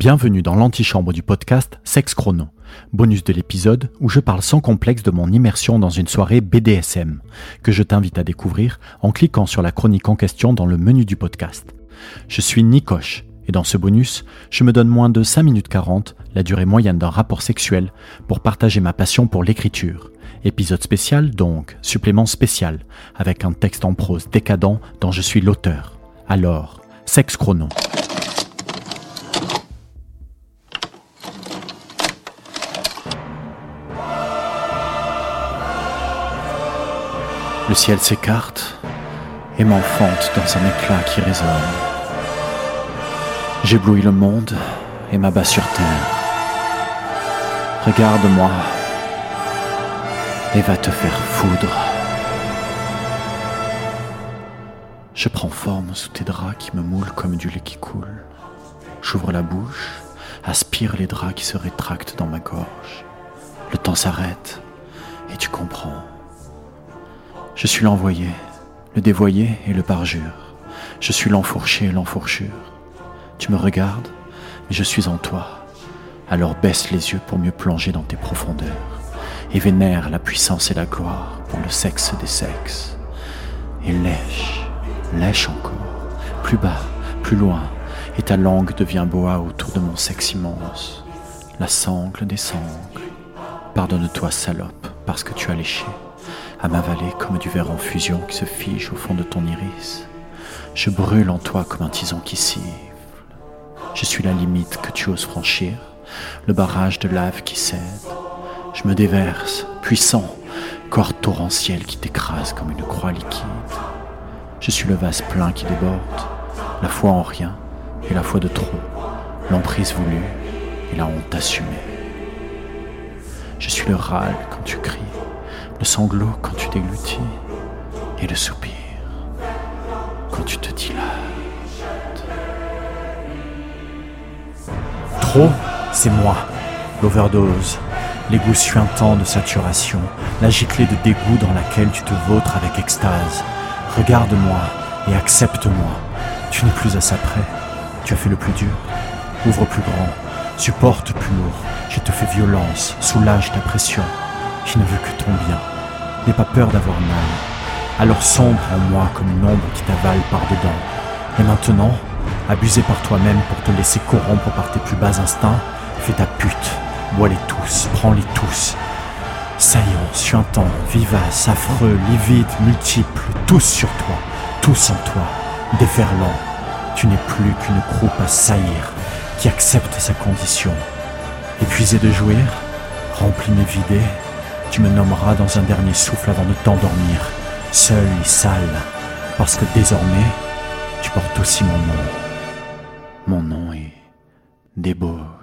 Bienvenue dans l'antichambre du podcast Sex Chrono, bonus de l'épisode où je parle sans complexe de mon immersion dans une soirée BDSM, que je t'invite à découvrir en cliquant sur la chronique en question dans le menu du podcast. Je suis Nikoche, et dans ce bonus, je me donne moins de 5 minutes 40, la durée moyenne d'un rapport sexuel, pour partager ma passion pour l'écriture. Épisode spécial donc, supplément spécial, avec un texte en prose décadent dont je suis l'auteur. Alors, Sex Chrono. Le ciel s'écarte et m'enfante dans un éclat qui résonne. J'éblouis le monde et m'abats sur terre. Regarde-moi et va te faire foudre. Je prends forme sous tes draps qui me moulent comme du lait qui coule. J'ouvre la bouche, aspire les draps qui se rétractent dans ma gorge. Le temps s'arrête et tu comprends. Je suis l'envoyé, le dévoyé et le parjure. Je suis l'enfourché et l'enfourchure. Tu me regardes, mais je suis en toi. Alors baisse les yeux pour mieux plonger dans tes profondeurs et vénère la puissance et la gloire pour le sexe des sexes. Et lèche, lèche encore, plus bas, plus loin, et ta langue devient boa autour de mon sexe immense. La sangle des sangles. Pardonne-toi, salope, parce que tu as léché à m'avaler comme du verre en fusion qui se fige au fond de ton iris. Je brûle en toi comme un tison qui siffle. Je suis la limite que tu oses franchir, le barrage de lave qui cède. Je me déverse, puissant, corps torrentiel qui t'écrase comme une croix liquide. Je suis le vase plein qui déborde, la foi en rien et la foi de trop, l'emprise voulue et la honte assumée. Je suis le râle quand tu cries, le sanglot quand tu déglutis et le soupir quand tu te dilates. Trop, c'est moi, l'overdose, l'égout suintant de saturation, la giclée de dégoût dans laquelle tu te vautres avec extase. Regarde-moi et accepte-moi. Tu n'es plus à ça près. Tu as fait le plus dur. Ouvre plus grand. Supporte plus lourd. Je te fais violence. Soulage ta pression. Je ne veux que ton bien. N'aie pas peur d'avoir mal. Alors sombre en moi comme une ombre qui t'avale par dedans. Et maintenant, abusé par toi-même pour te laisser corrompre par tes plus bas instincts, fais ta pute. Bois-les tous, prends-les tous. Saillant, suintant, vivace, affreux, livide, multiple, tous sur toi, tous en toi, déferlant. Tu n'es plus qu'une croupe à saillir, qui accepte sa condition. Épuisé de jouir, rempli mais vidé, tu me nommeras dans un dernier souffle avant de t'endormir, seul et sale, parce que désormais, tu portes aussi mon nom. Mon nom est débauche.